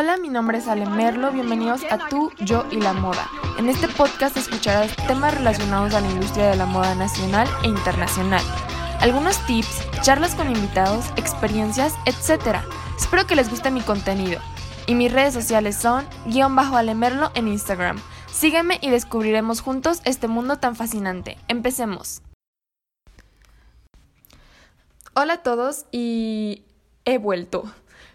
Hola, mi nombre es Ale Merlo, bienvenidos a Tú, Yo y la Moda. En este podcast escucharás temas relacionados a la industria de la moda nacional e internacional. Algunos tips, charlas con invitados, experiencias, etc. Espero que les guste mi contenido. Y mis redes sociales son guion bajo Alemerlo en Instagram. Sígueme y descubriremos juntos este mundo tan fascinante. Empecemos. Hola a todos y he vuelto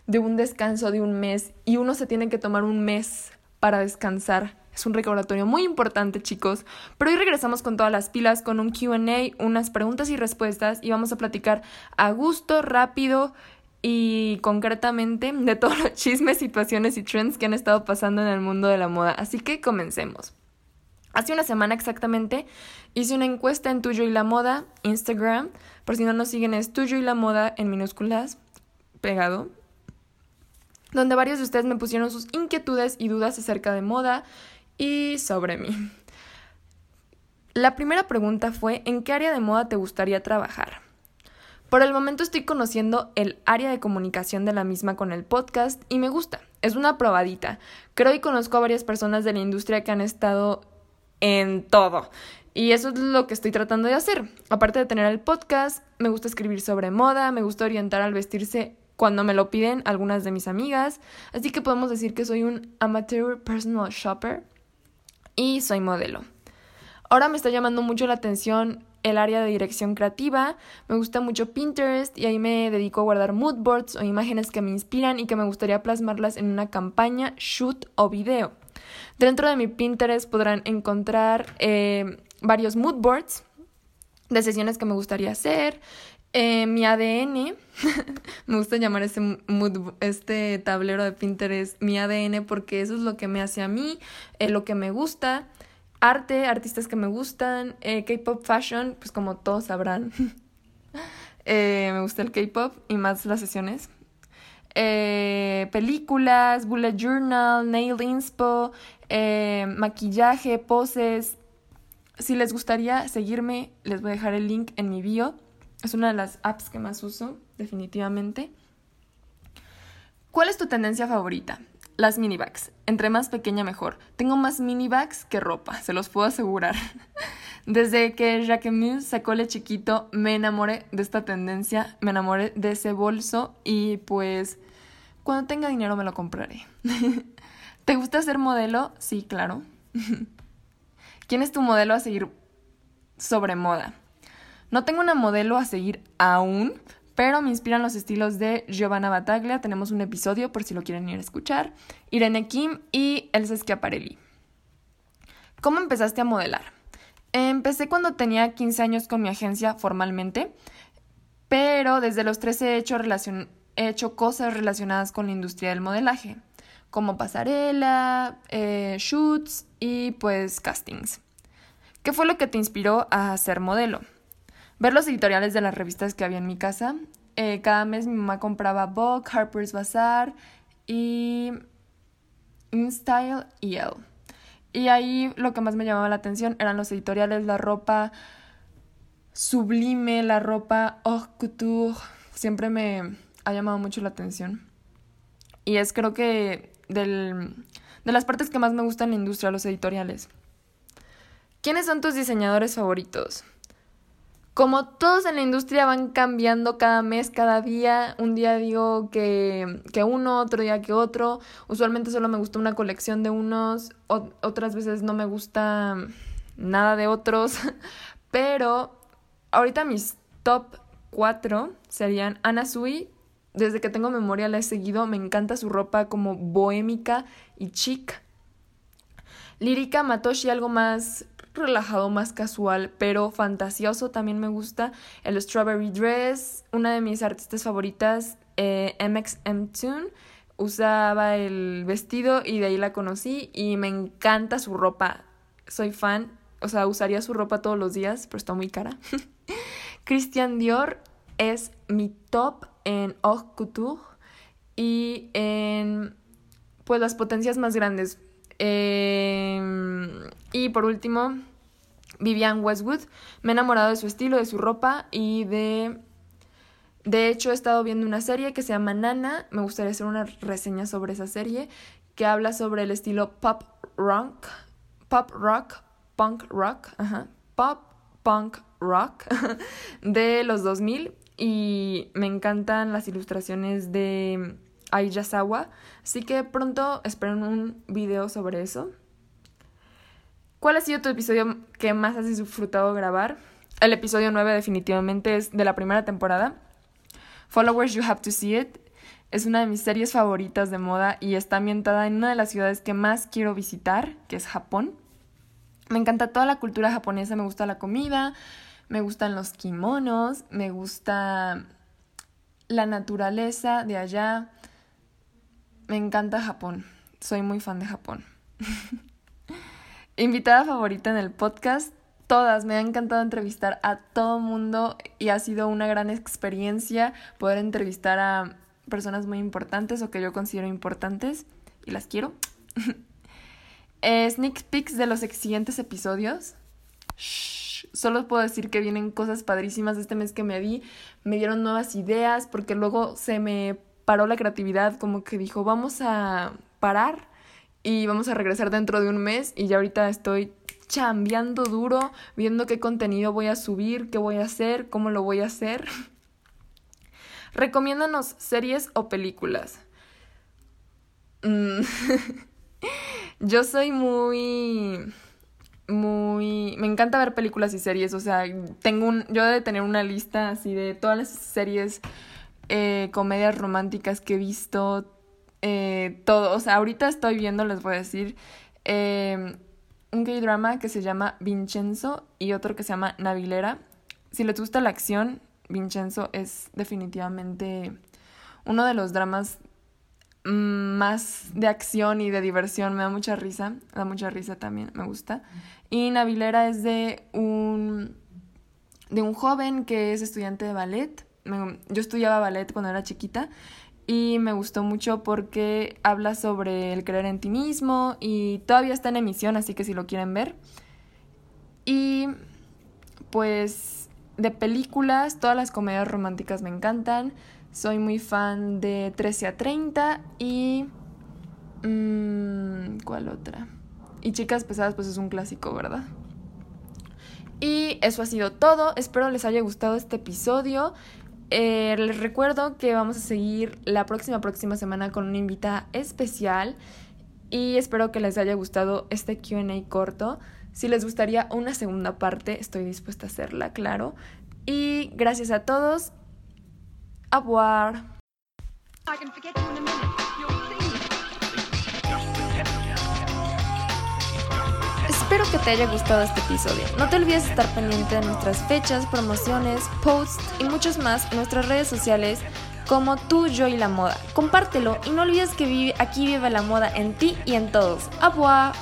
de un descanso de un mes y uno se tiene que tomar un mes para descansar. Es un recordatorio muy importante, chicos. Pero hoy regresamos con todas las pilas, con un QA, unas preguntas y respuestas y vamos a platicar a gusto, rápido y concretamente de todos los chismes, situaciones y trends que han estado pasando en el mundo de la moda. Así que comencemos. Hace una semana exactamente hice una encuesta en Tuyo y la Moda, Instagram. Por si no nos siguen es Tuyo y la Moda en minúsculas, pegado donde varios de ustedes me pusieron sus inquietudes y dudas acerca de moda y sobre mí. La primera pregunta fue, ¿en qué área de moda te gustaría trabajar? Por el momento estoy conociendo el área de comunicación de la misma con el podcast y me gusta. Es una probadita. Creo y conozco a varias personas de la industria que han estado en todo. Y eso es lo que estoy tratando de hacer. Aparte de tener el podcast, me gusta escribir sobre moda, me gusta orientar al vestirse cuando me lo piden algunas de mis amigas. Así que podemos decir que soy un amateur personal shopper y soy modelo. Ahora me está llamando mucho la atención el área de dirección creativa, me gusta mucho Pinterest y ahí me dedico a guardar mood boards o imágenes que me inspiran y que me gustaría plasmarlas en una campaña, shoot o video. Dentro de mi Pinterest podrán encontrar eh, varios mood boards de sesiones que me gustaría hacer, eh, mi ADN, me gusta llamar este, este tablero de Pinterest mi ADN porque eso es lo que me hace a mí, eh, lo que me gusta, arte, artistas que me gustan, eh, K-pop fashion, pues como todos sabrán, me gusta el K-pop y más las sesiones. películas, bullet journal, nail inspo, maquillaje, poses. Si les gustaría seguirme, les voy a dejar el link en mi bio. Es una de las apps que más uso, definitivamente. ¿Cuál es tu tendencia favorita? Las mini bags. Entre más pequeña mejor. Tengo más mini bags que ropa, se los puedo asegurar. Desde que Jacquemus sacó el chiquito, me enamoré de esta tendencia, me enamoré de ese bolso y pues cuando tenga dinero me lo compraré. ¿Te gusta ser modelo? Sí, claro. ¿Quién es tu modelo a seguir sobre moda? No tengo una modelo a seguir aún, pero me inspiran los estilos de Giovanna Battaglia. Tenemos un episodio por si lo quieren ir a escuchar. Irene Kim y Elsa Schiaparelli. ¿Cómo empezaste a modelar? Empecé cuando tenía 15 años con mi agencia formalmente, pero desde los 13 he hecho, he hecho cosas relacionadas con la industria del modelaje, como pasarela, eh, shoots y pues castings. ¿Qué fue lo que te inspiró a ser modelo? Ver los editoriales de las revistas que había en mi casa. Eh, cada mes mi mamá compraba Vogue, Harper's Bazaar y InStyle y Elle. Y ahí lo que más me llamaba la atención eran los editoriales, la ropa sublime, la ropa haute couture. Siempre me ha llamado mucho la atención. Y es creo que del, de las partes que más me gustan en la industria, los editoriales. ¿Quiénes son tus diseñadores favoritos? Como todos en la industria van cambiando cada mes, cada día, un día digo que, que uno, otro día que otro, usualmente solo me gusta una colección de unos, otras veces no me gusta nada de otros, pero ahorita mis top 4 serían Ana Sui, desde que tengo memoria la he seguido, me encanta su ropa como bohémica y chic. Lírica Matoshi, algo más relajado, más casual, pero fantasioso también me gusta. El Strawberry Dress, una de mis artistas favoritas, eh, MXM Tune, usaba el vestido y de ahí la conocí y me encanta su ropa. Soy fan, o sea, usaría su ropa todos los días, pero está muy cara. Christian Dior es mi top en haute couture y en pues las potencias más grandes. Em, y por último, Vivian Westwood. Me he enamorado de su estilo, de su ropa y de, De hecho, he estado viendo una serie que se llama Nana. Me gustaría hacer una reseña sobre esa serie que habla sobre el estilo pop rock, pop rock, punk rock, ajá, pop punk rock de los 2000 y me encantan las ilustraciones de Ayasawa, así que pronto esperen un video sobre eso. ¿Cuál ha sido tu episodio que más has disfrutado grabar? El episodio 9 definitivamente es de la primera temporada. Followers You Have to See It es una de mis series favoritas de moda y está ambientada en una de las ciudades que más quiero visitar, que es Japón. Me encanta toda la cultura japonesa, me gusta la comida, me gustan los kimonos, me gusta la naturaleza de allá. Me encanta Japón, soy muy fan de Japón. Invitada favorita en el podcast, todas. Me ha encantado entrevistar a todo mundo y ha sido una gran experiencia poder entrevistar a personas muy importantes o que yo considero importantes y las quiero. Eh, sneak peeks de los siguientes episodios. Solo puedo decir que vienen cosas padrísimas este mes que me di. Me dieron nuevas ideas porque luego se me paró la creatividad, como que dijo, vamos a parar y vamos a regresar dentro de un mes y ya ahorita estoy chambeando duro, viendo qué contenido voy a subir, qué voy a hacer, cómo lo voy a hacer. Recomiéndanos series o películas. Mm. Yo soy muy muy me encanta ver películas y series, o sea, tengo un yo de tener una lista así de todas las series eh, comedias románticas que he visto, eh, todo, o sea, ahorita estoy viendo, les voy a decir, eh, un gay drama que se llama Vincenzo y otro que se llama Navilera. Si les gusta la acción, Vincenzo es definitivamente uno de los dramas más de acción y de diversión. Me da mucha risa, da mucha risa también, me gusta. Y Navilera es de un, de un joven que es estudiante de ballet. Yo estudiaba ballet cuando era chiquita y me gustó mucho porque habla sobre el creer en ti mismo y todavía está en emisión, así que si lo quieren ver. Y pues de películas, todas las comedias románticas me encantan. Soy muy fan de 13 a 30 y... Mmm, ¿Cuál otra? Y Chicas Pesadas pues es un clásico, ¿verdad? Y eso ha sido todo. Espero les haya gustado este episodio. Eh, les recuerdo que vamos a seguir la próxima, próxima semana con una invitada especial y espero que les haya gustado este QA corto. Si les gustaría una segunda parte, estoy dispuesta a hacerla, claro. Y gracias a todos. Abuar. Espero que te haya gustado este episodio. No te olvides estar pendiente de nuestras fechas, promociones, posts y muchos más en nuestras redes sociales como tú, yo y la moda. Compártelo y no olvides que vive, aquí vive la moda en ti y en todos. ¡Abua!